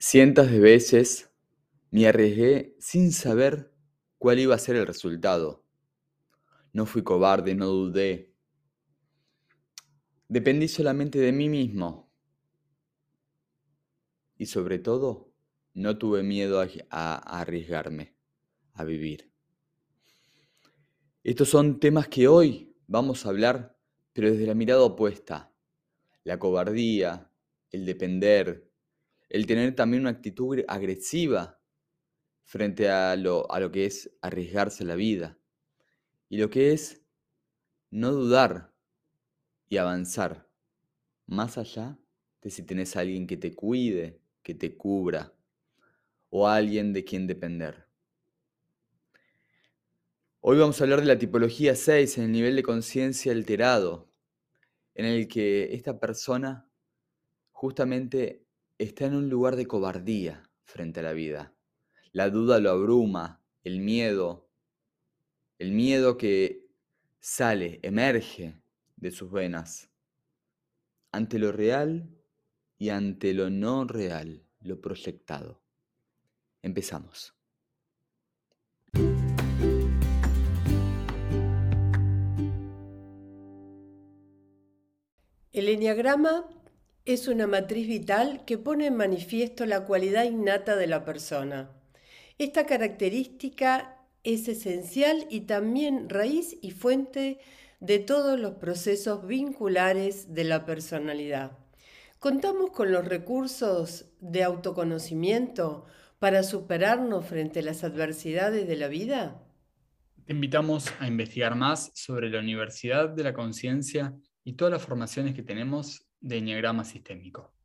Cientos de veces me arriesgué sin saber cuál iba a ser el resultado. No fui cobarde, no dudé. Dependí solamente de mí mismo. Y sobre todo, no tuve miedo a, arriesgarme, a vivir. Estos son temas que hoy vamos a hablar, pero desde la mirada opuesta. La cobardía, el depender, el tener también una actitud agresiva frente a lo, a lo que es arriesgarse la vida y lo que es no dudar y avanzar más allá de si tenés a alguien que te cuide, que te cubra o alguien de quien depender. Hoy vamos a hablar de la tipología 6 en el nivel de conciencia alterado, en el que esta persona justamente está en un lugar de cobardía frente a la vida. La duda lo abruma, el miedo, el miedo que sale, emerge de sus venas ante lo real y ante lo no real, lo proyectado. Empezamos. El enneagrama es una matriz vital que pone en manifiesto la cualidad innata de la persona. Esta característica es esencial y también raíz y fuente de todos los procesos vinculares de la personalidad. ¿Contamos con los recursos de autoconocimiento para superarnos frente a las adversidades de la vida? Te invitamos a investigar más sobre la Universidad de la Conciencia y todas las formaciones que tenemos de Enneagrama Sistémico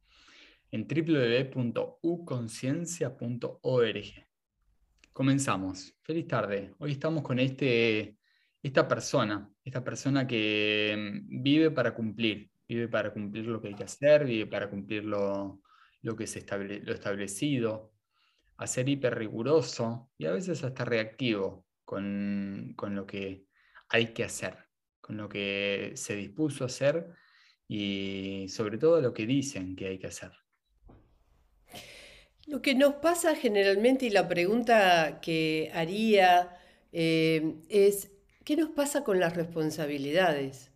en www.uconciencia.org. Comenzamos. Feliz tarde. Hoy estamos con este, esta persona, esta persona que mm, vive para cumplir, vive para cumplir lo que hay que hacer, vive para cumplir lo, que es lo establecido, a ser hiper riguroso y a veces hasta reactivo con, con lo que hay que hacer, con lo que se dispuso a hacer y sobre todo lo que dicen que hay que hacer. Lo que nos pasa generalmente y la pregunta que haría eh, es, ¿qué nos pasa con las responsabilidades?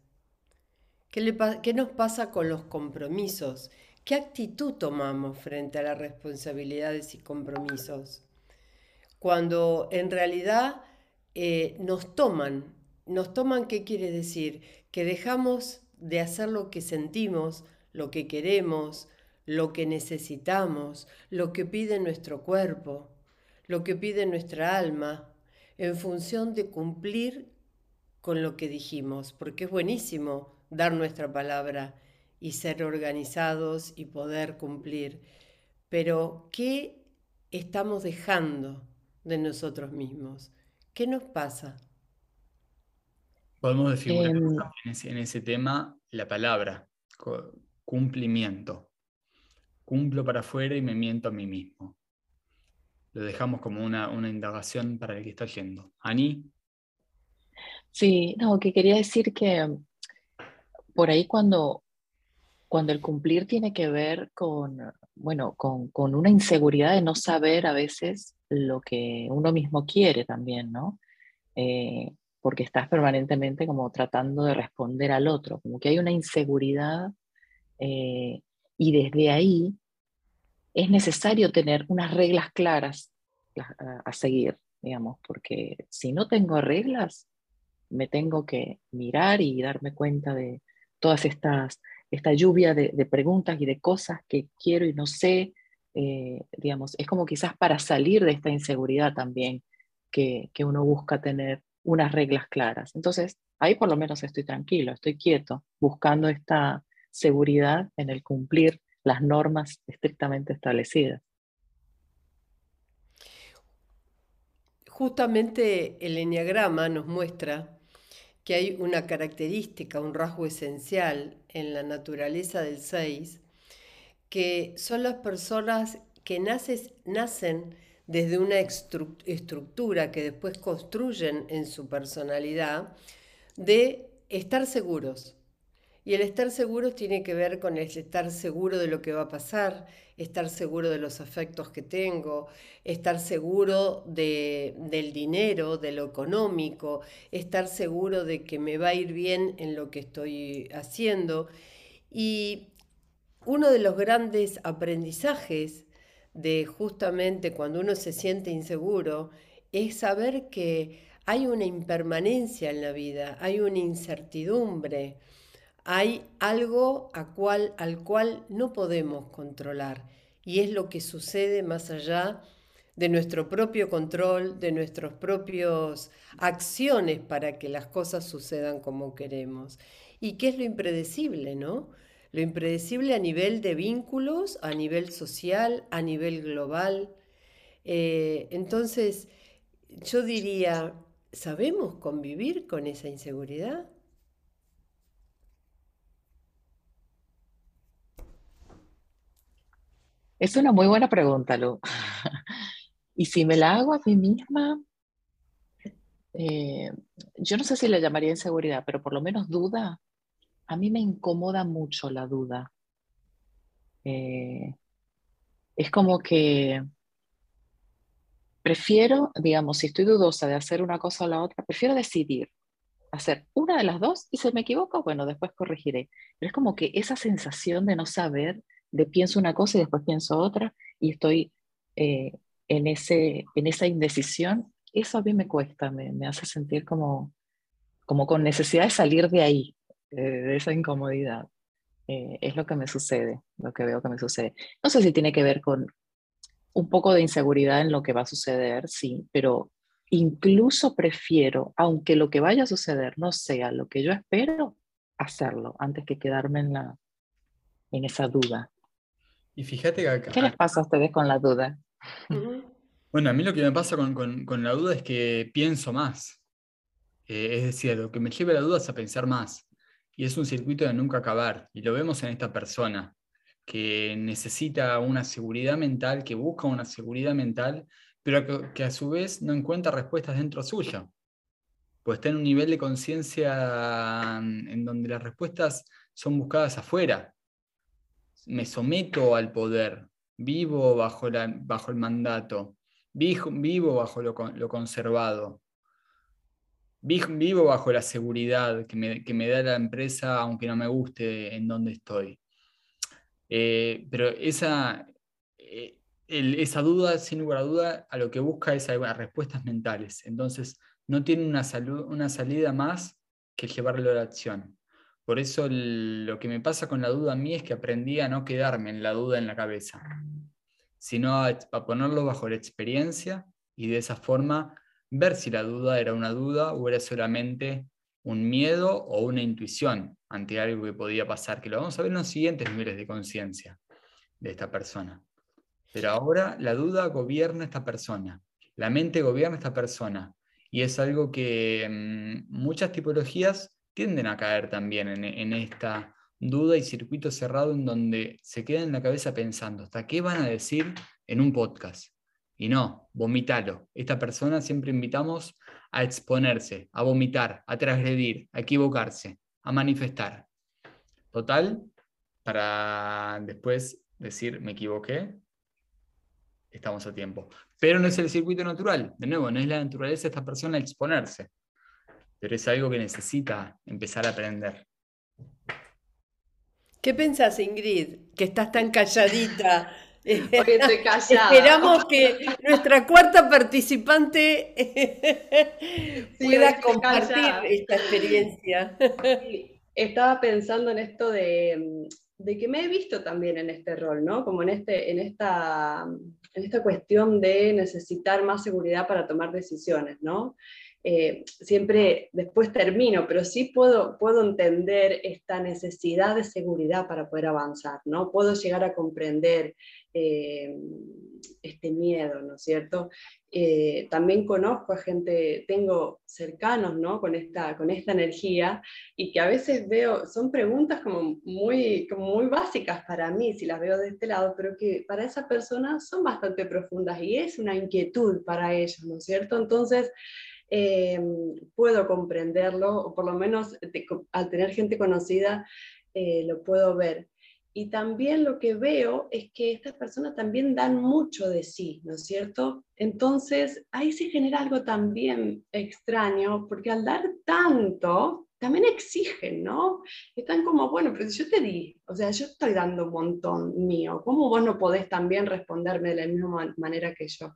¿Qué, ¿Qué nos pasa con los compromisos? ¿Qué actitud tomamos frente a las responsabilidades y compromisos? Cuando en realidad eh, nos toman, nos toman, ¿qué quiere decir? Que dejamos de hacer lo que sentimos, lo que queremos, lo que necesitamos, lo que pide nuestro cuerpo, lo que pide nuestra alma, en función de cumplir con lo que dijimos, porque es buenísimo dar nuestra palabra y ser organizados y poder cumplir. Pero, ¿qué estamos dejando de nosotros mismos? ¿Qué nos pasa? Podemos decir em, en, ese, tema la palabra, cumplimiento. Cumplo para afuera y me miento a mí mismo. Lo dejamos como una, indagación para el que está yendo. Ani. Sí, no, que quería decir que por ahí cuando, cuando el cumplir tiene que ver con, bueno, con, con una inseguridad de no saber a veces lo que uno mismo quiere también, ¿no? Eh, porque estás permanentemente como tratando de responder al otro, como que hay una inseguridad eh, y desde ahí es necesario tener unas reglas claras a, seguir, digamos, porque si no tengo reglas, me tengo que mirar y darme cuenta de todas estas, esta lluvia de, preguntas y de cosas que quiero y no sé, eh, digamos, es como quizás para salir de esta inseguridad también que, que uno busca tener unas reglas claras. Entonces, ahí por lo menos estoy tranquilo, estoy quieto, buscando esta seguridad en el cumplir las normas estrictamente establecidas. Justamente el enneagrama nos muestra que hay una característica, un rasgo esencial en la naturaleza del 6, que son las personas que nacen desde una estructura que después construyen en su personalidad, de estar seguros. Y el estar seguro tiene que ver con el estar seguro de lo que va a pasar, estar seguro de los afectos que tengo, estar seguro del dinero, de lo económico, estar seguro de que me va a ir bien en lo que estoy haciendo. Y uno de los grandes aprendizajes de justamente cuando uno se siente inseguro es saber que hay una impermanencia en la vida, hay una incertidumbre, hay algo cual, al cual no podemos controlar y es lo que sucede más allá de nuestro propio control, de nuestras propias acciones para que las cosas sucedan como queremos. ¿Y qué es lo impredecible, no? Lo impredecible a nivel de vínculos, a nivel social, a nivel global. Eh, entonces, yo diría, ¿sabemos convivir con esa inseguridad? Es una muy buena pregunta, Lu. y si me la hago a mí misma, eh, yo no sé si le llamaría inseguridad, pero por lo menos duda. A mí me incomoda mucho la duda. Eh, es como que prefiero, digamos, si estoy dudosa de hacer una cosa o la otra, prefiero decidir hacer una de las dos y si me equivoco, bueno, después corregiré. Pero es como que esa sensación de no saber de pienso una cosa y después pienso otra y estoy eh, en, ese, en esa indecisión, eso a mí me cuesta, me, me hace sentir como, como con necesidad de salir de ahí, de esa incomodidad. Eh, es lo que me sucede, lo que veo que me sucede. No sé si tiene que ver con un poco de inseguridad en lo que va a suceder, sí, pero incluso prefiero, aunque lo que vaya a suceder no sea lo que yo espero, hacerlo antes que quedarme en, la, en esa duda. Y fíjate que ¿Qué les pasa a ustedes con la duda? Bueno, a mí lo que me pasa con, la duda es que pienso más. Eh, es decir, lo que me lleva a la duda es a pensar más. Y es un circuito de nunca acabar. Y lo vemos en esta persona, que necesita una seguridad mental, que busca una seguridad mental, pero que, a su vez no encuentra respuestas dentro suya. Pues está en un nivel de conciencia en donde las respuestas son buscadas afuera, me someto al poder, vivo bajo, la, bajo el mandato, vivo, bajo lo, conservado, vivo bajo la seguridad que me, da la empresa, aunque no me guste en donde estoy. Eh, pero esa, eh, esa duda, sin lugar a duda, a lo que busca es respuestas mentales. Entonces, no tiene una, una salida más que llevarlo a la acción. Por eso lo que me pasa con la duda a mí es que aprendí a no quedarme en la duda en la cabeza, sino a, ponerlo bajo la experiencia y de esa forma ver si la duda era una duda o era solamente un miedo o una intuición ante algo que podía pasar, que lo vamos a ver en los siguientes niveles de conciencia de esta persona. Pero ahora la duda gobierna esta persona, la mente gobierna esta persona, y es algo que mm, muchas tipologías tienden a caer también en, esta duda y circuito cerrado en donde se quedan en la cabeza pensando, ¿hasta qué van a decir en un podcast? Y no, vomitalo. Esta persona siempre invitamos a exponerse, a vomitar, a transgredir, a equivocarse, a manifestar. Total, para después decir, me equivoqué, estamos a tiempo. Pero no es el circuito natural. De nuevo, no es la naturaleza de esta persona exponerse pero es algo que necesita empezar a aprender. ¿Qué pensás, Ingrid? Que estás tan calladita. Porque estoy callada. Esperamos que nuestra cuarta participante pueda compartir esta experiencia. Estaba pensando en esto de, de, que me he visto también en este rol, ¿no? Como en, este, en, esta, en esta cuestión de necesitar más seguridad para tomar decisiones, ¿no? Eh, siempre después termino, pero sí puedo, puedo entender esta necesidad de seguridad para poder avanzar, ¿no? Puedo llegar a comprender eh, este miedo, ¿no es cierto? Eh, también conozco a gente, tengo cercanos, ¿no? Con esta, con esta energía y que a veces veo, son preguntas como muy, como muy básicas para mí, si las veo de este lado, pero que para esa persona son bastante profundas y es una inquietud para ellos, ¿no es cierto? Entonces, eh, puedo comprenderlo, o por lo menos al tener gente conocida, eh, lo puedo ver. Y también lo que veo es que estas personas también dan mucho de sí, ¿no es cierto? Entonces, ahí se genera algo también extraño, porque al dar tanto, también exigen, ¿no? Están como, bueno, pero yo te di, o sea, yo estoy dando un montón mío, ¿cómo vos no podés también responderme de la misma manera que yo?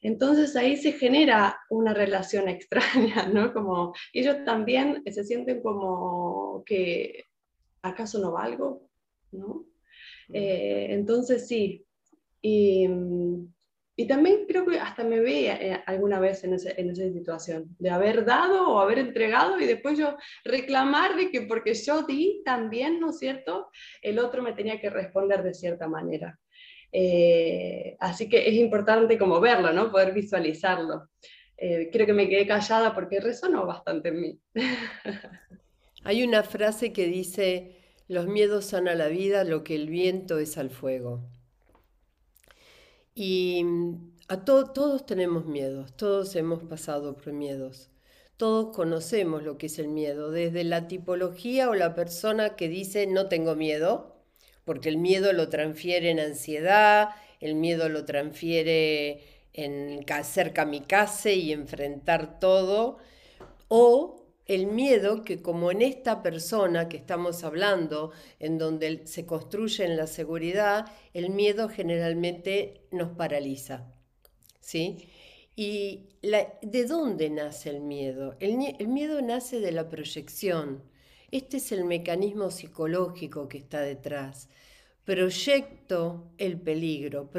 Entonces ahí se genera una relación extraña, ¿no? Como ellos también se sienten como que, ¿acaso no valgo? ¿No? Eh, entonces sí, y, también creo que hasta me ve eh, alguna vez en, esa situación, de haber dado o haber entregado y después yo reclamar de que porque yo di también, ¿no es cierto? El otro me tenía que responder de cierta manera. Eh, así que es importante como verlo, ¿no? Poder visualizarlo. creo que me quedé callada porque resonó bastante en mí. Hay una frase que dice, los miedos son a la vida lo que el viento es al fuego. Y mm, a todos tenemos miedos, todos hemos pasado por miedos. Todos conocemos lo que es el miedo, desde la tipología o la persona que dice no tengo miedo, porque el miedo lo transfiere en ansiedad, el miedo lo transfiere en hacer kamikaze y enfrentar todo, o el miedo que como en esta persona que estamos hablando, en donde se construye en la seguridad, el miedo generalmente nos paraliza. ¿Sí? ¿Y de dónde nace el miedo? El, miedo nace de la proyección. Este es el mecanismo psicológico que está detrás. Proyecto el peligro.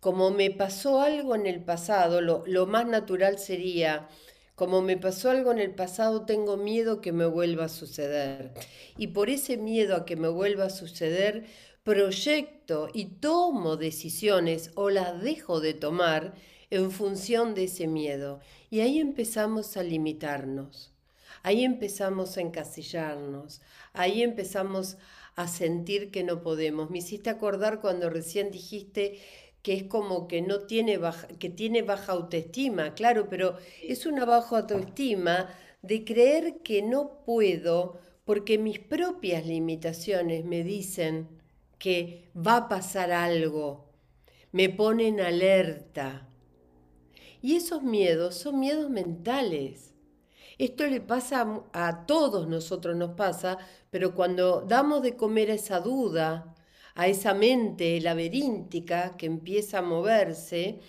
como me pasó algo en el pasado, lo más natural sería como me pasó algo en el pasado, tengo miedo que me vuelva a suceder. Y por ese miedo a que me vuelva a suceder, proyecto y tomo decisiones o las dejo de tomar en función de ese miedo. Y ahí empezamos a limitarnos. Ahí empezamos a encasillarnos. Ahí empezamos a sentir que no podemos. Me hiciste acordar cuando recién dijiste que es como que no tiene baja, que tiene baja autoestima, claro, pero es una baja autoestima de creer que no puedo porque mis propias limitaciones me dicen que va a pasar algo, me ponen alerta. Y esos miedos son miedos mentales. Esto le pasa a, a todos nosotros, nos pasa, pero cuando damos de comer a esa duda, a esa mente laberíntica que empieza a moverse,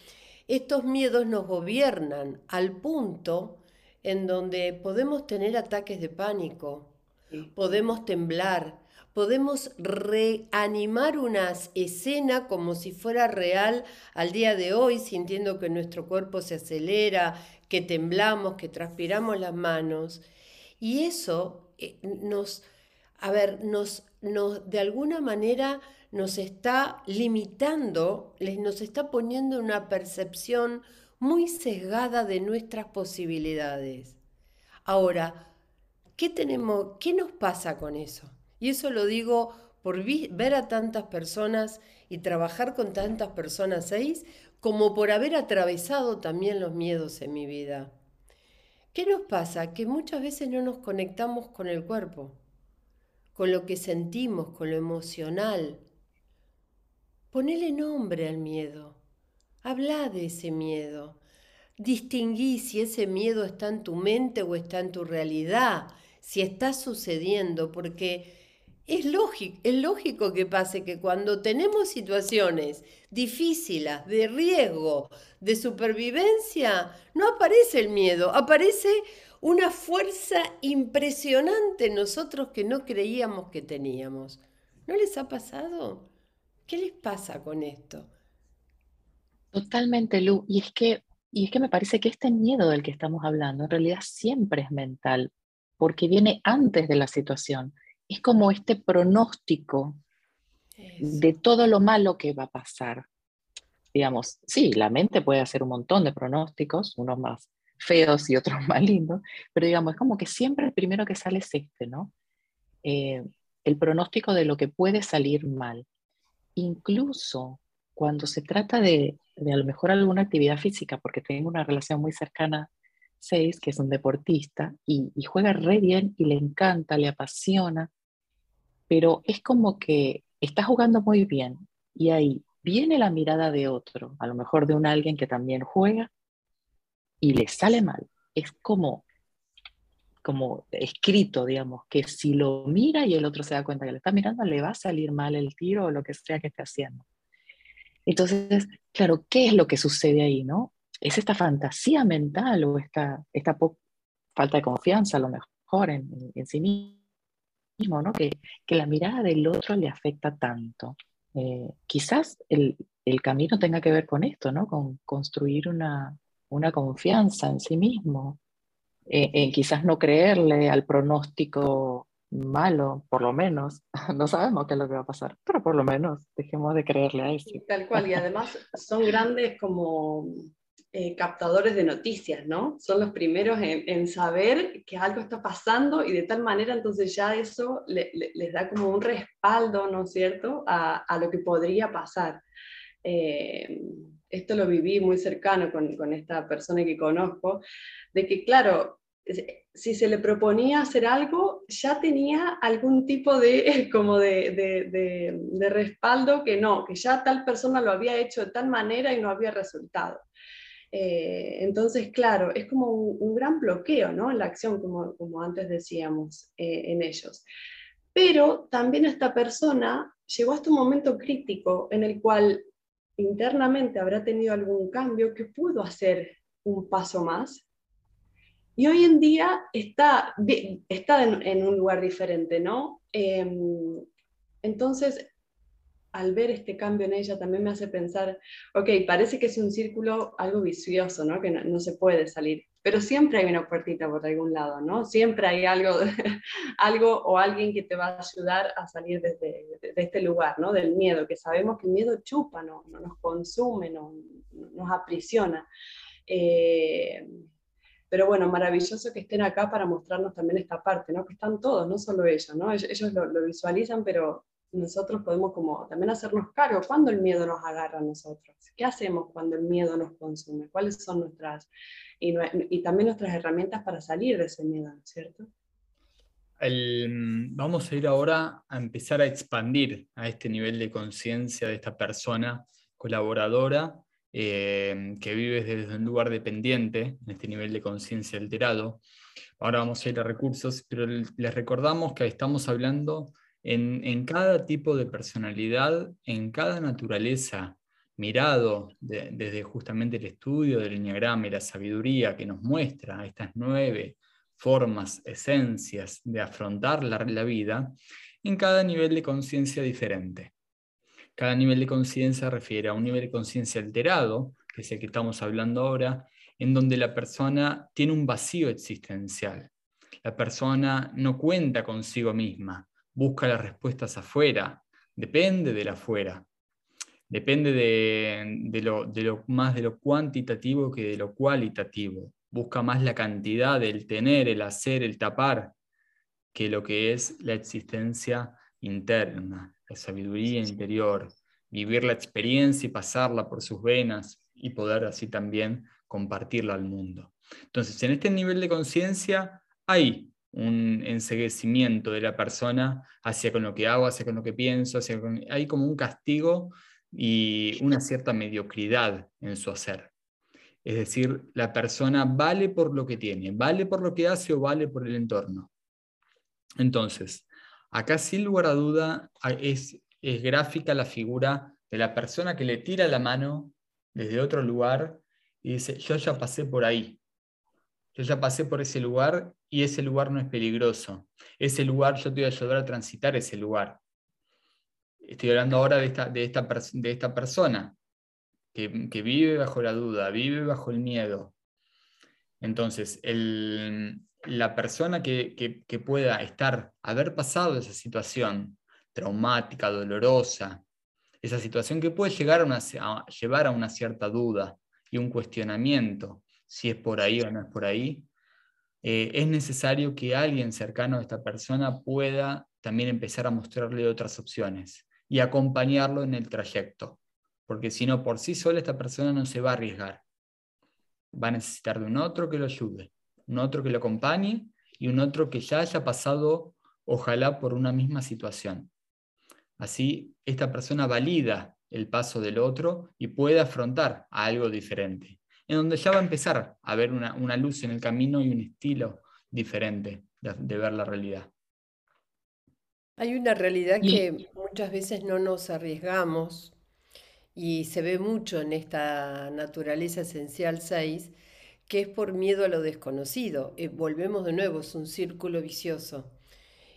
estos miedos nos gobiernan al punto en donde podemos tener ataques de pánico, podemos temblar, podemos reanimar una escena como si fuera real al día de hoy, sintiendo que nuestro cuerpo se acelera, que temblamos, que transpiramos las manos. Y eso eh, nos, a ver, nos, nos de alguna manera nos está limitando, nos está poniendo una percepción muy sesgada de nuestras posibilidades. Ahora, ¿qué tenemos, qué nos pasa con eso? Y eso lo digo por ver a tantas personas y trabajar con tantas personas seis, como por haber atravesado también los miedos en mi vida. ¿Qué nos pasa? Que muchas veces no nos conectamos con el cuerpo, con lo que sentimos, con lo emocional, Ponele nombre al miedo. Habla de ese miedo. Distinguí si ese miedo está en tu mente o está en tu realidad, si está sucediendo, porque es lógico, es lógico que pase que cuando tenemos situaciones difíciles, de riesgo, de supervivencia, no aparece el miedo, aparece una fuerza impresionante en nosotros que no creíamos que teníamos. ¿No les ha pasado? ¿Qué les pasa con esto? Totalmente, Lu. Y es que, y es que me parece que este miedo del que estamos hablando en realidad siempre es mental, porque viene antes de la situación. Es como este pronóstico de todo lo malo que va a pasar. Digamos, sí, la mente puede hacer un montón de pronósticos, unos más feos y otros más lindos, pero digamos, es como que siempre el primero que sale es este, ¿no? Eh, el pronóstico de lo que puede salir mal incluso cuando se trata de, a lo mejor alguna actividad física, porque tengo una relación muy cercana, Seis, que es un deportista y, juega re bien y le encanta, le apasiona, pero es como que está jugando muy bien y ahí viene la mirada de otro, a lo mejor de un alguien que también juega y le sale mal. Es como como escrito, digamos, que si lo mira y el otro se da cuenta que le está mirando, le va a salir mal el tiro o lo que sea que esté haciendo. Entonces, claro, ¿qué es lo que sucede ahí, no? ¿Es esta fantasía mental o esta, esta falta de confianza a lo mejor en, en sí mismo, ¿no? Que, que, la mirada del otro le afecta tanto. Eh, quizás el, el, camino tenga que ver con esto, ¿no? Con construir una, una confianza en sí mismo, eh, quizás no creerle al pronóstico malo, por lo menos. No sabemos qué es lo que va a pasar, pero por lo menos dejemos de creerle a eso. Tal cual, y además son grandes como eh, captadores de noticias, ¿no? Son los primeros en, saber que algo está pasando y de tal manera entonces ya eso les da como un respaldo, ¿no es cierto?, a, lo que podría pasar. Eh, esto lo viví muy cercano con, esta persona que conozco, de que claro, si se le proponía hacer algo, ya tenía algún tipo de, como de, de, respaldo que no, que ya tal persona lo había hecho de tal manera y no había resultado. Eh, entonces, claro, es como un, gran bloqueo ¿no? en la acción, como, como antes decíamos, eh, en ellos. Pero también esta persona llegó hasta un momento crítico en el cual internamente habrá tenido algún cambio que pudo hacer un paso más y hoy en día está, está en, un lugar diferente, ¿no? Em, entonces, al ver este cambio en ella, también me hace pensar, ok, parece que es un círculo algo vicioso, ¿no? Que no, se puede salir, pero siempre hay una puertita por algún lado, ¿no? Siempre hay algo, algo o alguien que te va a ayudar a salir de, de, este lugar, ¿no? Del miedo, que sabemos que el miedo chupa, no, no nos consume, no, nos aprisiona. Eh, pero bueno, maravilloso que estén acá para mostrarnos también esta parte, ¿no? Que están todos, no solo ellos, ¿no? Ellos, lo, visualizan, pero nosotros podemos como también hacernos cargo. ¿Cuándo el miedo nos agarra a nosotros? ¿Qué hacemos cuando el miedo nos consume? ¿Cuáles son nuestras, y, y también nuestras herramientas para salir de ese miedo, ¿no cierto? vamos a ir ahora a empezar a expandir a este nivel de conciencia de esta persona colaboradora eh, que vives desde un lugar dependiente, en este nivel de conciencia alterado. Ahora vamos a ir a recursos, pero les recordamos que estamos hablando en, cada tipo de personalidad, en cada naturaleza, mirado desde justamente el estudio del enneagrama y la sabiduría que nos muestra estas nueve formas, esencias de afrontar la, la vida, en cada nivel de conciencia diferente. Cada nivel de conciencia refiere a un nivel de conciencia alterado, que es el que estamos hablando ahora, en donde la persona tiene un vacío existencial. La persona no cuenta consigo misma, busca las respuestas afuera, depende del afuera, depende de, lo, de lo más de lo cuantitativo que de lo cualitativo. Busca más la cantidad, el tener, el hacer, el tapar, que lo que es la existencia interna, la sabiduría interior, vivir la experiencia y pasarla por sus venas y poder así también compartirla al mundo. Entonces, en este nivel de conciencia hay un enseguecimiento de la persona hacia con lo que hago, hacia con lo que pienso, hacia hay como un castigo y una cierta mediocridad en su hacer. Es decir, la persona vale por lo que tiene, vale por lo que hace o vale por el entorno. Entonces, Acá sin lugar a duda es, gráfica la figura de la persona que le tira la mano desde otro lugar y dice, yo ya pasé por ahí, yo ya pasé por ese lugar y ese lugar no es peligroso. Ese lugar yo te voy a ayudar a transitar ese lugar. Estoy hablando ahora de esta, de esta, de esta persona que, vive bajo la duda, vive bajo el miedo. Entonces, el, la persona que, pueda estar, haber pasado esa situación traumática, dolorosa, esa situación que puede llegar a, llevar a una cierta duda y un cuestionamiento, si es por ahí o no es por ahí, eh, es necesario que alguien cercano a esta persona pueda también empezar a mostrarle otras opciones y acompañarlo en el trayecto, porque si no, por sí sola esta persona no se va a arriesgar, va a necesitar de un otro que lo ayude un otro que lo acompañe y un otro que ya haya pasado ojalá por una misma situación. Así, esta persona valida el paso del otro y puede afrontar algo diferente, en donde ya va a empezar a ver una, luz en el camino y un estilo diferente de ver la realidad. Hay una realidad que muchas veces no nos arriesgamos y se ve mucho en esta naturaleza esencial 6, que es por miedo a lo desconocido. Eh, volvemos de nuevo, es un círculo vicioso.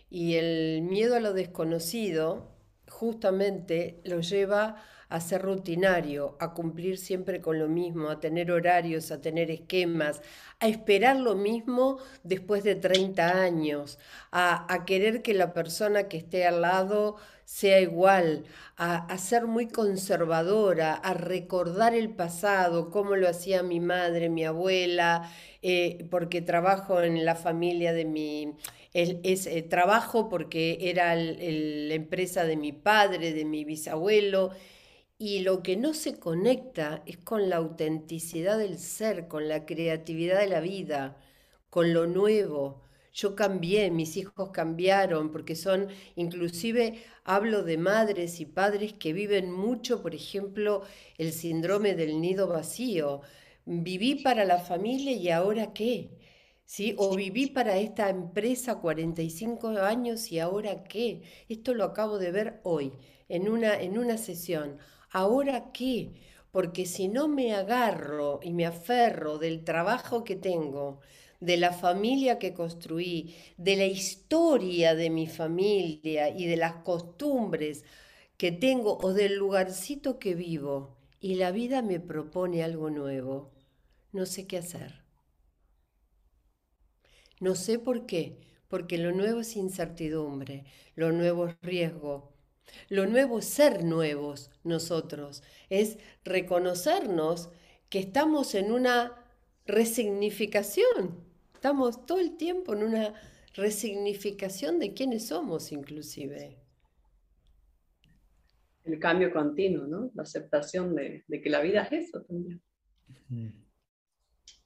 Y el miedo a lo desconocido justamente lo lleva a ser rutinario, a cumplir siempre con lo mismo, a tener horarios, a tener esquemas, a esperar lo mismo después de 30 años, a, querer que la persona que esté al lado sea igual, a, ser muy conservadora, a recordar el pasado, cómo lo hacía mi madre, mi abuela, eh, porque trabajo en la familia de mi... Es, eh, trabajo porque era la empresa de mi padre, de mi bisabuelo, y lo que no se conecta es con la autenticidad del ser, con la creatividad de la vida, con lo nuevo. Yo cambié, mis hijos cambiaron, porque son, inclusive hablo de madres y padres que viven mucho, por ejemplo, el síndrome del nido vacío. Viví para la familia y ahora qué? ¿Sí? O viví para esta empresa 45 años y ahora qué? Esto lo acabo de ver hoy, en una, en una sesión. ¿ahora qué? Porque si no me agarro y me aferro del trabajo que tengo, de la familia que construí, de la historia de mi familia y de las costumbres que tengo o del lugarcito que vivo, y la vida me propone algo nuevo, no sé qué hacer. No sé por qué, porque lo nuevo es incertidumbre, lo nuevo es riesgo, lo nuevo es ser nuevos nosotros, es reconocernos que estamos en una resignificación, estamos todo el tiempo en una resignificación de quiénes somos inclusive. El cambio continuo, ¿no? La aceptación de, que la vida es eso también.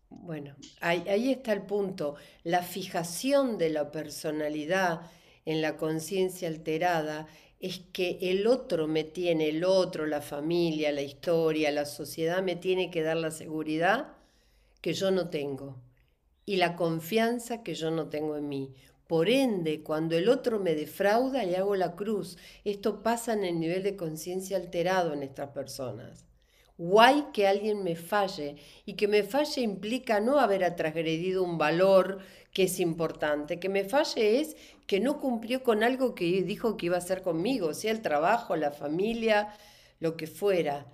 Bueno, ahí, ahí, está el punto. La fijación de la personalidad en la conciencia alterada es que el otro me tiene, el otro, la familia, la historia, la sociedad me tiene que dar la seguridad que yo no tengo y la confianza que yo no tengo en mí. Por ende, cuando el otro me defrauda, le hago la cruz. Esto pasa en el nivel de conciencia alterado en estas personas. Guay que alguien me falle y que me falle implica no haber transgredido un valor que es importante. Que me falle es que no cumplió con algo que dijo que iba a hacer conmigo, sea el trabajo, la familia, lo que fuera.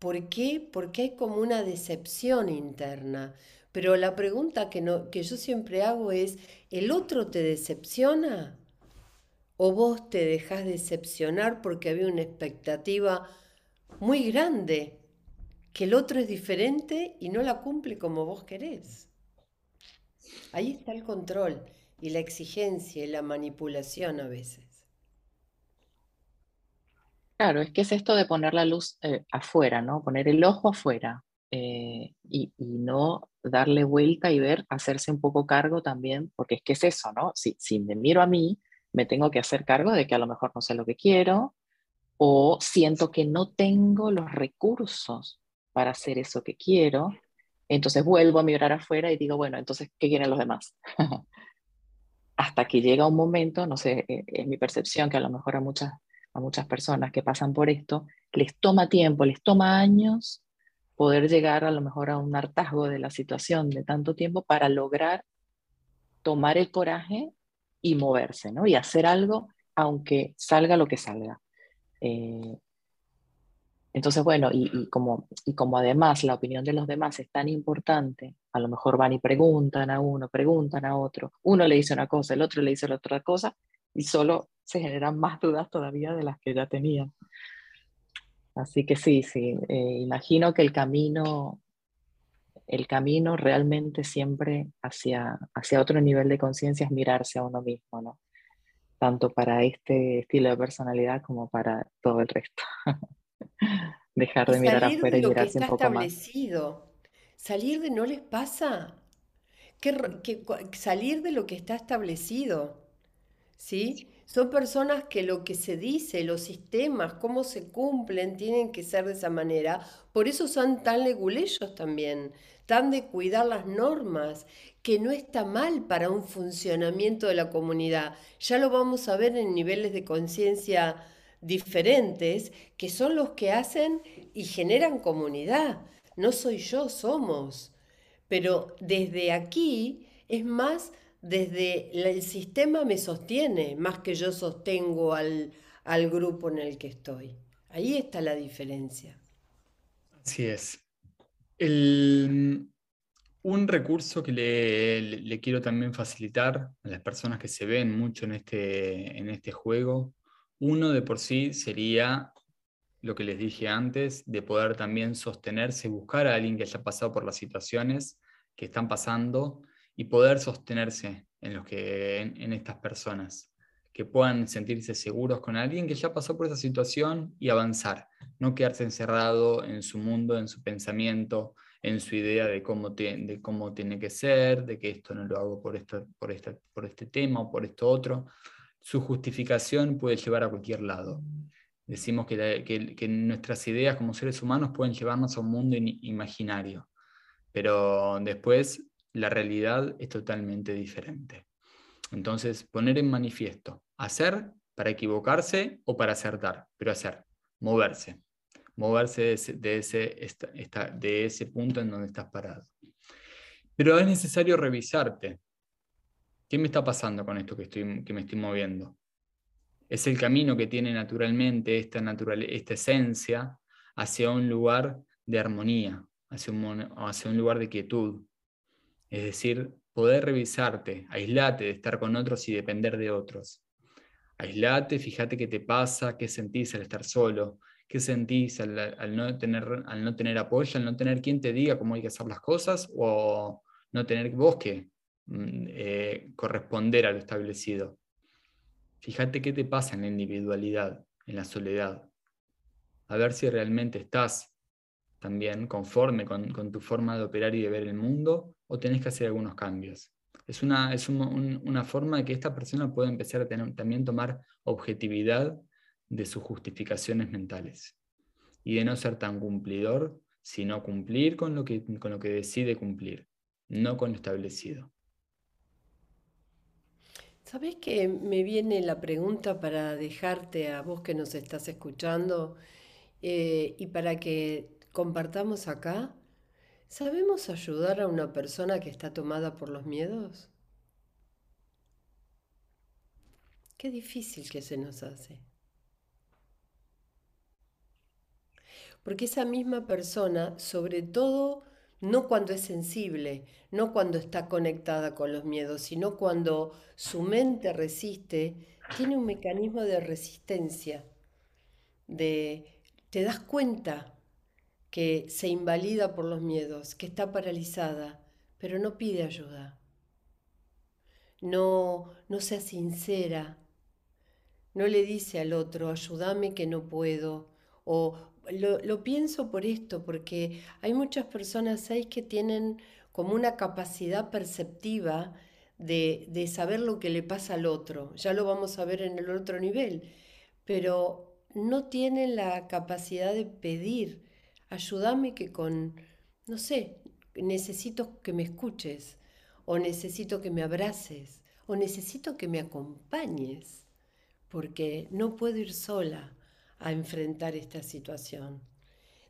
¿Por qué? Porque hay como una decepción interna. Pero la pregunta que, no, que yo siempre hago es, ¿el otro te decepciona? ¿O vos te dejás decepcionar porque había una expectativa muy grande? Que el otro es diferente y no la cumple como vos querés. Ahí está el control y la exigencia y la manipulación a veces. Claro, es que es esto de poner la luz eh, afuera, ¿no? Poner el ojo afuera eh, y, no darle vuelta y ver, hacerse un poco cargo también, porque es que es eso, ¿no? Si, si me miro a mí, me tengo que hacer cargo de que a lo mejor no sé lo que quiero o siento que no tengo los recursos para hacer eso que quiero, entonces vuelvo a mirar afuera y digo, bueno, entonces, ¿qué quieren los demás? hasta que llega un momento, no sé, eh, es mi percepción que a lo mejor a muchas, a muchas personas que pasan por esto, les toma tiempo, les toma años poder llegar a lo mejor a un hartazgo de la situación de tanto tiempo para lograr tomar el coraje y moverse, ¿no? Y hacer algo aunque salga lo que salga. Eh, entonces, bueno, y, como, y como además la opinión de los demás es tan importante, a lo mejor van y preguntan a uno, preguntan a otro, uno le dice una cosa, el otro le dice la otra cosa, y solo se generan más dudas todavía de las que ya tenían. Así que sí, sí, eh, imagino que el camino, el camino realmente siempre hacia, hacia otro nivel de conciencia es mirarse a uno mismo, ¿no? Tanto para este estilo de personalidad como para todo el resto. Dejar de mirar afuera y mirarse un poco establecido. Salir de no les pasa. Que, salir de lo que está establecido. ¿sí? Son personas que lo que se dice, los sistemas, cómo se cumplen, tienen que ser de esa manera. Por eso son tan leguleyos también, tan de cuidar las normas, que no está mal para un funcionamiento de la comunidad. Ya lo vamos a ver en niveles de conciencia diferentes, que son los que hacen y generan comunidad. No soy yo, somos. Pero desde aquí es más desde el sistema me sostiene, más que yo sostengo al, al grupo en el que estoy. Ahí está la diferencia. Así es. El, un recurso que le, le, quiero también facilitar a las personas que se ven mucho en este, en este juego, uno de por sí sería lo que les dije antes, de poder también sostenerse, buscar a alguien que haya pasado por las situaciones que están pasando y poder sostenerse en, los que, en, estas personas, que puedan sentirse seguros con alguien que ya pasó por esa situación y avanzar, no quedarse encerrado en su mundo, en su pensamiento, en su idea de cómo, de cómo tiene que ser, de que esto no lo hago por, esto, por, por este tema o por esto otro. Su justificación puede llevar a cualquier lado. Decimos que, que, nuestras ideas como seres humanos pueden llevarnos a un mundo imaginario, pero después la realidad es totalmente diferente. Entonces, poner en manifiesto, hacer para equivocarse o para acertar, pero hacer, moverse, moverse de ese, de ese, de ese punto en donde estás parado. Pero es necesario revisarte. ¿Qué me está pasando con esto que, estoy, que me estoy moviendo? Es el camino que tiene naturalmente esta, natural, esta esencia hacia un lugar de armonía, hacia un, hacia un lugar de quietud, es decir, poder revisarte, aislate de estar con otros y depender de otros. Aislate, fíjate qué te pasa, qué sentís al estar solo, qué sentís al, no tener, al no tener apoyo, al no tener quien te diga cómo hay que hacer las cosas o no tener vos que mm, eh, corresponder a lo establecido. Fíjate qué te pasa en la individualidad, en la soledad. A ver si realmente estás también conforme con, tu forma de operar y de ver el mundo o tenés que hacer algunos cambios. Es una, es una forma de que esta persona pueda empezar a tener, también tomar objetividad de sus justificaciones mentales y de no ser tan cumplidor, sino cumplir con lo que, con lo que decide cumplir, no con lo establecido. ¿Sabes que me viene la pregunta para dejarte a vos que nos estás escuchando eh, y para que compartamos acá, ¿sabemos ayudar a una persona que está tomada por los miedos? Qué difícil que se nos hace. Porque esa misma persona, sobre todo, no cuando es sensible, no cuando está conectada con los miedos, sino cuando su mente resiste, tiene un mecanismo de resistencia, de te das cuenta que se invalida por los miedos, que está paralizada, pero no pide ayuda. No, no sea sincera. No le dice al otro, ayúdame que no puedo. O lo, pienso por esto, porque hay muchas personas, ¿sabes?, que tienen como una capacidad perceptiva de, de saber lo que le pasa al otro. Ya lo vamos a ver en el otro nivel. Pero no tienen la capacidad de pedir ayúdame que con, no sé, necesito que me escuches, o necesito que me abraces, o necesito que me acompañes, porque no puedo ir sola a enfrentar esta situación.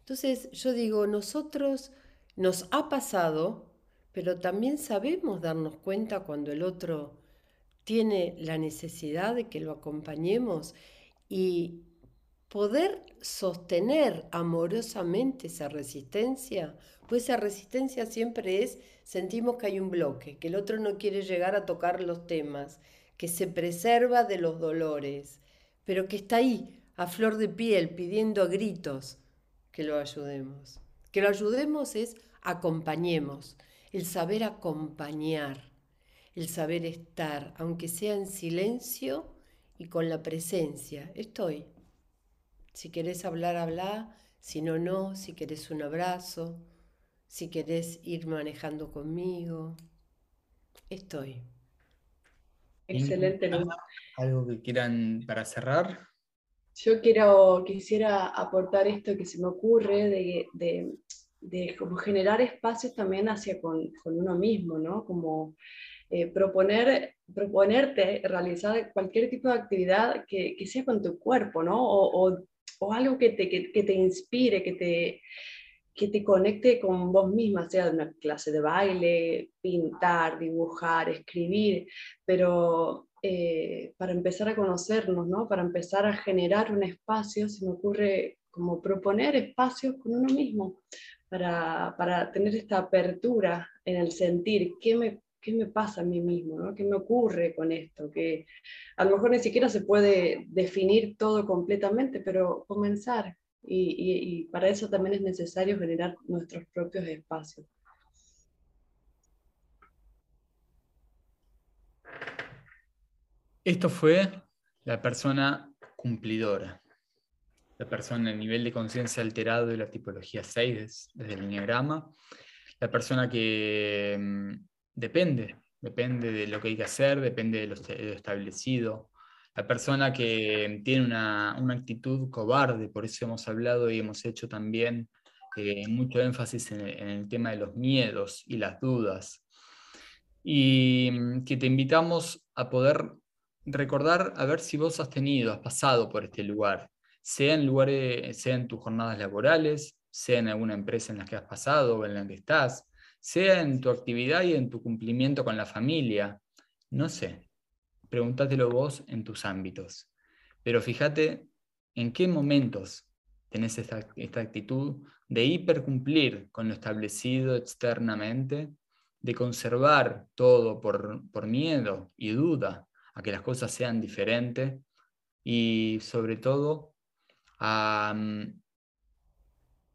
Entonces yo digo, nosotros nos ha pasado, pero también sabemos darnos cuenta cuando el otro tiene la necesidad de que lo acompañemos y poder sostener amorosamente esa resistencia, pues esa resistencia siempre es, sentimos que hay un bloque, que el otro no quiere llegar a tocar los temas, que se preserva de los dolores, pero que está ahí, a flor de piel, pidiendo a gritos que lo ayudemos. Que lo ayudemos es acompañemos, el saber acompañar, el saber estar, aunque sea en silencio y con la presencia. Estoy, si querés hablar, habla, si no, no, si querés un abrazo, si querés ir manejando conmigo. Estoy. Excelente. ¿Algo que quieran para cerrar? Yo quiero, quisiera aportar esto que se me ocurre de, de, de como generar espacios también hacia con, con uno mismo, ¿no? Como eh, proponer, proponerte realizar cualquier tipo de actividad que, que sea con tu cuerpo, ¿no? O, o, o algo que te, que, te inspire, que te, que te conecte con vos misma, sea una clase de baile, pintar, dibujar, escribir, pero eh, para empezar a conocernos, ¿no? para empezar a generar un espacio, se me ocurre como proponer espacios con uno mismo, para, para tener esta apertura en el sentir, ¿qué me, qué me pasa a mí mismo? ¿no? ¿Qué me ocurre con esto? Que a lo mejor ni siquiera se puede definir todo completamente, pero comenzar y, para eso también es necesario generar nuestros propios espacios. Esto fue la persona cumplidora, la persona en nivel de conciencia alterado de la tipología 6 desde el enneagrama, la persona que mm, depende, depende de lo que hay que hacer, depende de lo establecido, la persona que tiene una, actitud cobarde, por eso hemos hablado y hemos hecho también eh, mucho énfasis en el, tema de los miedos y las dudas. Y mm, que te invitamos a poder recordar a ver si vos has tenido, has pasado por este lugar, sea en lugares, sea en tus jornadas laborales, sea en alguna empresa en la que has pasado o en la que estás, sea en tu actividad y en tu cumplimiento con la familia, no sé, pregúntatelo vos en tus ámbitos. Pero fíjate en qué momentos tenés esta, actitud de hipercumplir con lo establecido externamente, de conservar todo por, por miedo y duda a que las cosas sean diferentes y sobre todo a mm,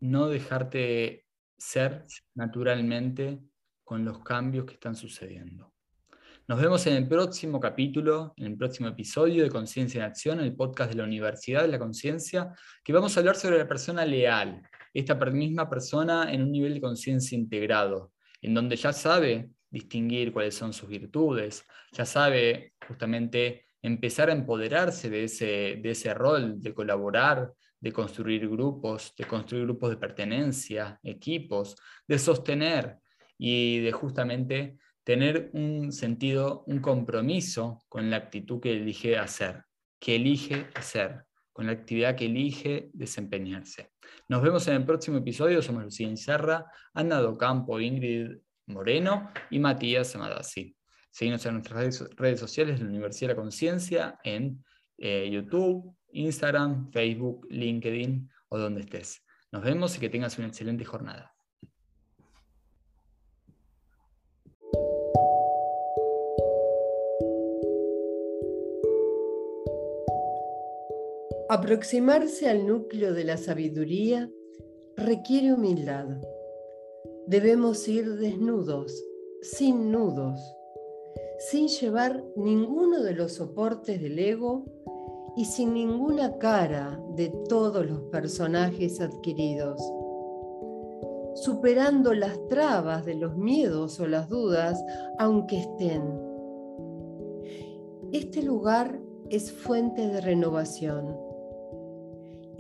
no dejarte ser naturalmente con los cambios que están sucediendo. Nos vemos en el próximo capítulo, en el próximo episodio de Conciencia en Acción, el podcast de la Universidad de la Conciencia, que vamos a hablar sobre la persona leal, esta misma persona en un nivel de conciencia integrado, en donde ya sabe distinguir cuáles son sus virtudes, ya sabe justamente empezar a empoderarse de ese, de ese rol de colaborar, de construir grupos, de construir grupos de pertenencia, equipos, de sostener y de justamente tener un sentido, un compromiso con la actitud que elige hacer, que elige hacer, con la actividad que elige desempeñarse. Nos vemos en el próximo episodio. Somos Lucía Inserra, Ana Docampo, Ingrid Moreno y Matías Amadasi. Seguimos en nuestras redes, sociales de la Universidad de la Conciencia, en eh, YouTube, Instagram, Facebook, LinkedIn o donde estés. Nos vemos y que tengas una excelente jornada. Aproximarse al núcleo de la sabiduría requiere humildad. Debemos ir desnudos, sin nudos, sin llevar ninguno de los soportes del ego y sin ninguna cara de todos los personajes adquiridos, superando las trabas de los miedos o las dudas, aunque estén. Este lugar es fuente de renovación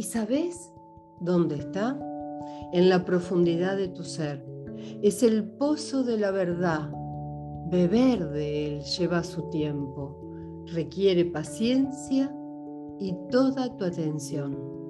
¿Y sabes dónde está? En la profundidad de tu ser. Es el pozo de la verdad. Beber de él lleva su tiempo. Requiere paciencia y toda tu atención.